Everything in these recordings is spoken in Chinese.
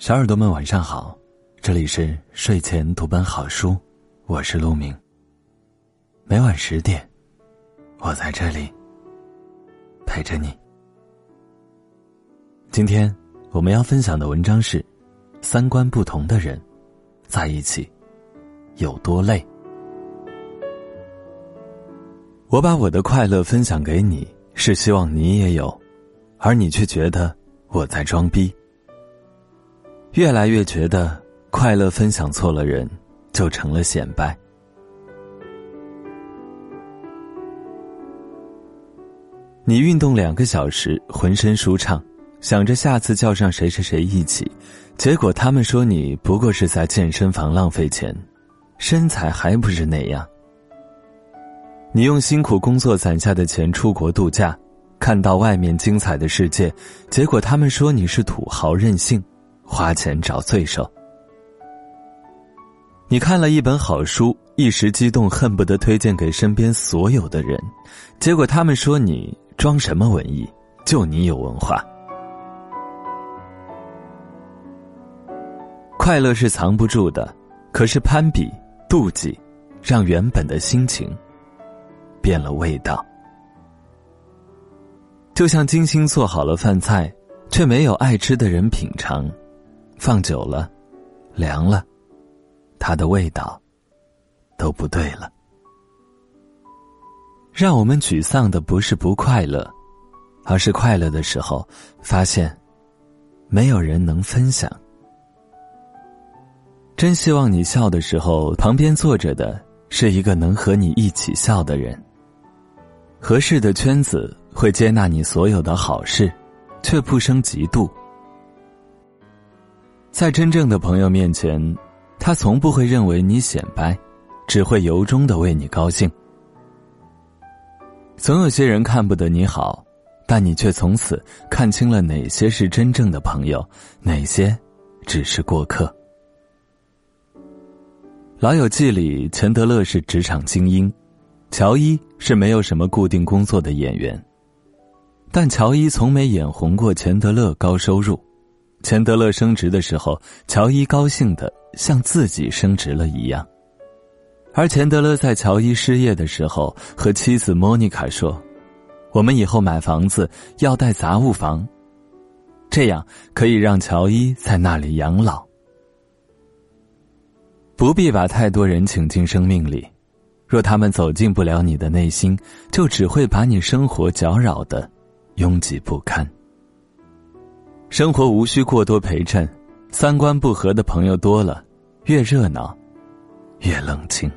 小耳朵们晚上好，这里是睡前读本好书，我是陆明。每晚十点，我在这里陪着你。今天我们要分享的文章是：三观不同的人在一起有多累？我把我的快乐分享给你，是希望你也有，而你却觉得我在装逼。越来越觉得快乐分享错了人，就成了显摆。你运动两个小时，浑身舒畅，想着下次叫上谁谁谁一起，结果他们说你不过是在健身房浪费钱，身材还不是那样。你用辛苦工作攒下的钱出国度假，看到外面精彩的世界，结果他们说你是土豪任性。花钱找罪受。你看了一本好书，一时激动，恨不得推荐给身边所有的人，结果他们说你装什么文艺，就你有文化。快乐是藏不住的，可是攀比、妒忌，让原本的心情变了味道。就像精心做好了饭菜，却没有爱吃的人品尝。放久了，凉了，它的味道都不对了。让我们沮丧的不是不快乐，而是快乐的时候发现没有人能分享。真希望你笑的时候，旁边坐着的是一个能和你一起笑的人。合适的圈子会接纳你所有的好事，却不生嫉妒。在真正的朋友面前，他从不会认为你显摆，只会由衷的为你高兴。总有些人看不得你好，但你却从此看清了哪些是真正的朋友，哪些只是过客。《老友记》里，钱德勒是职场精英，乔伊是没有什么固定工作的演员，但乔伊从没眼红过钱德勒高收入。钱德勒升职的时候，乔伊高兴的像自己升职了一样。而钱德勒在乔伊失业的时候，和妻子莫妮卡说：“我们以后买房子要带杂物房，这样可以让乔伊在那里养老。不必把太多人请进生命里，若他们走进不了你的内心，就只会把你生活搅扰的拥挤不堪。”生活无需过多陪衬，三观不合的朋友多了，越热闹，越冷清。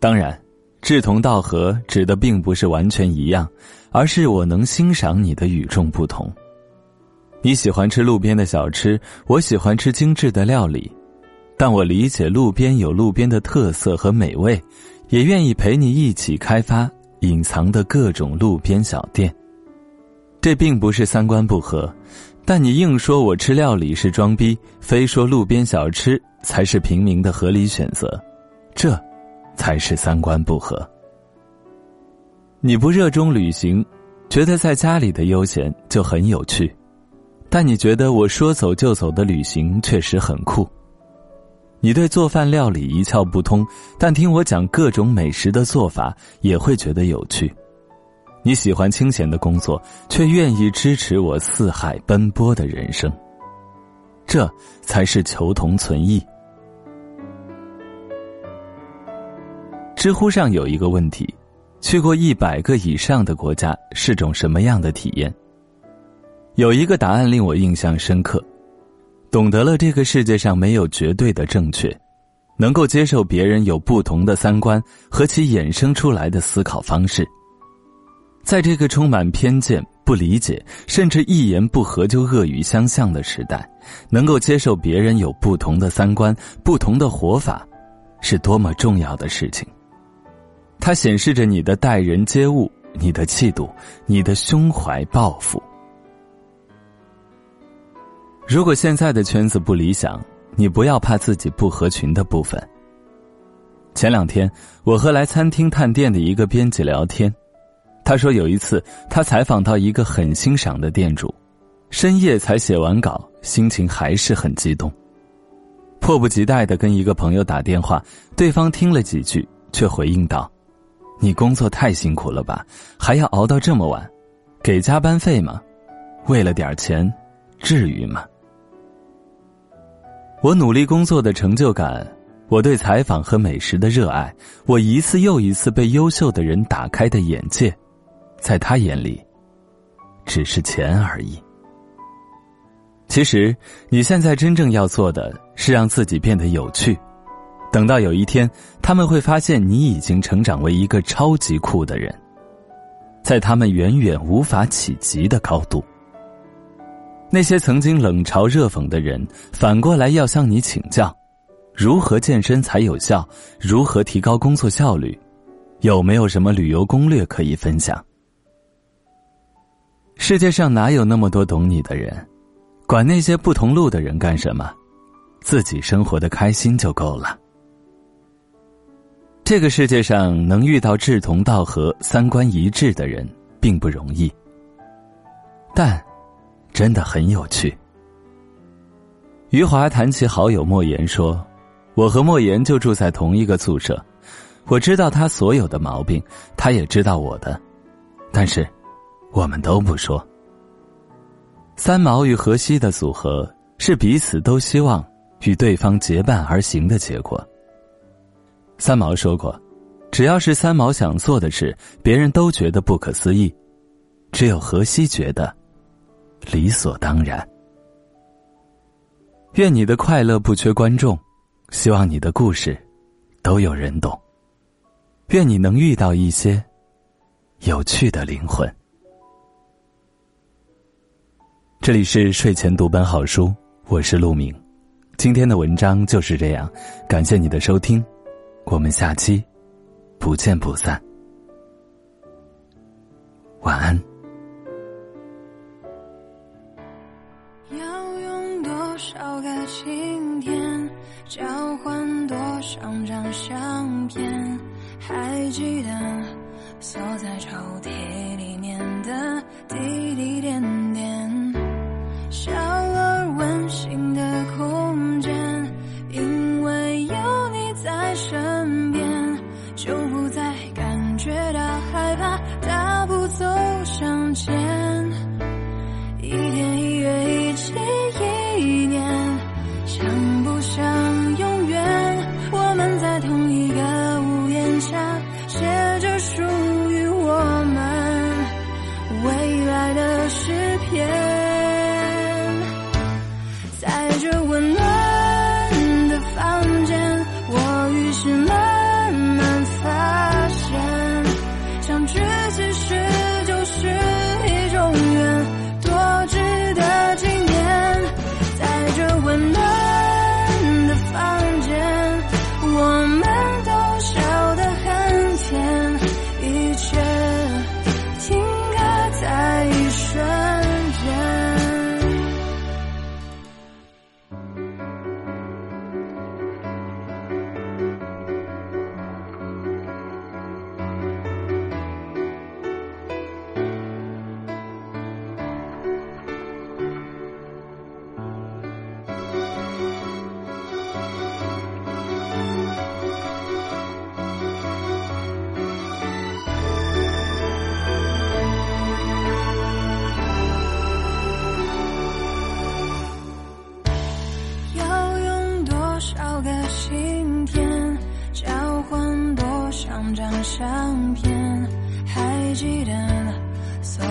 当然，志同道合指的并不是完全一样，而是我能欣赏你的与众不同。你喜欢吃路边的小吃，我喜欢吃精致的料理，但我理解路边有路边的特色和美味，也愿意陪你一起开发隐藏的各种路边小店。这并不是三观不合，但你硬说我吃料理是装逼，非说路边小吃才是平民的合理选择，这，才是三观不合。你不热衷旅行，觉得在家里的悠闲就很有趣，但你觉得我说走就走的旅行确实很酷。你对做饭料理一窍不通，但听我讲各种美食的做法也会觉得有趣。你喜欢清闲的工作，却愿意支持我四海奔波的人生，这才是求同存异。知乎上有一个问题：去过一百个以上的国家是种什么样的体验？有一个答案令我印象深刻，懂得了这个世界上没有绝对的正确，能够接受别人有不同的三观和其衍生出来的思考方式。在这个充满偏见、不理解，甚至一言不合就恶语相向的时代，能够接受别人有不同的三观、不同的活法，是多么重要的事情。它显示着你的待人接物、你的气度、你的胸怀抱负。如果现在的圈子不理想，你不要怕自己不合群的部分。前两天，我和来餐厅探店的一个编辑聊天。他说有一次，他采访到一个很欣赏的店主，深夜才写完稿，心情还是很激动，迫不及待的跟一个朋友打电话，对方听了几句，却回应道：“你工作太辛苦了吧，还要熬到这么晚，给加班费吗？为了点钱，至于吗？”我努力工作的成就感，我对采访和美食的热爱，我一次又一次被优秀的人打开的眼界，在他眼里，只是钱而已。其实，你现在真正要做的是让自己变得有趣。等到有一天，他们会发现你已经成长为一个超级酷的人，在他们远远无法企及的高度。那些曾经冷嘲热讽的人，反过来要向你请教：如何健身才有效？如何提高工作效率？有没有什么旅游攻略可以分享？世界上哪有那么多懂你的人？管那些不同路的人干什么？自己生活的开心就够了。这个世界上能遇到志同道合、三观一致的人并不容易，但。真的很有趣。余华谈起好友莫言说：“我和莫言就住在同一个宿舍，我知道他所有的毛病，他也知道我的，但是我们都不说。”三毛与荷西的组合是彼此都希望与对方结伴而行的结果。三毛说过：“只要是三毛想做的事，别人都觉得不可思议，只有荷西觉得。”理所当然。愿你的快乐不缺观众，希望你的故事都有人懂。愿你能遇到一些有趣的灵魂。这里是睡前读本好书，我是陆明。今天的文章就是这样，感谢你的收听，我们下期不见不散。晚安。要用多少个晴天，交换多少张相片？还记得锁在抽屉里面的滴滴点点，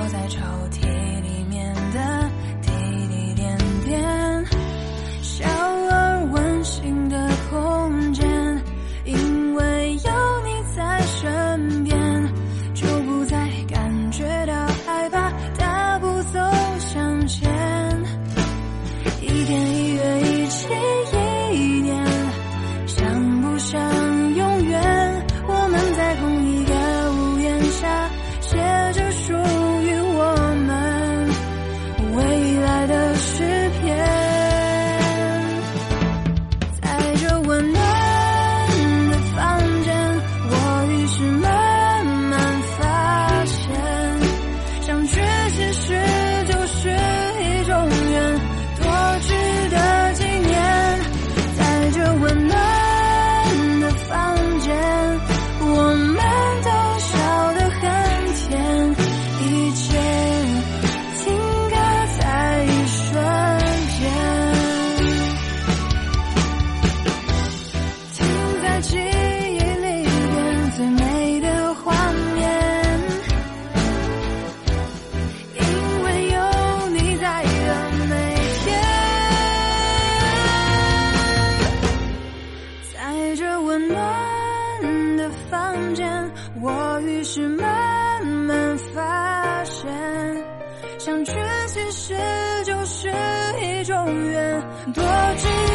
在抽屉是慢慢发现相聚其实就是一种缘多值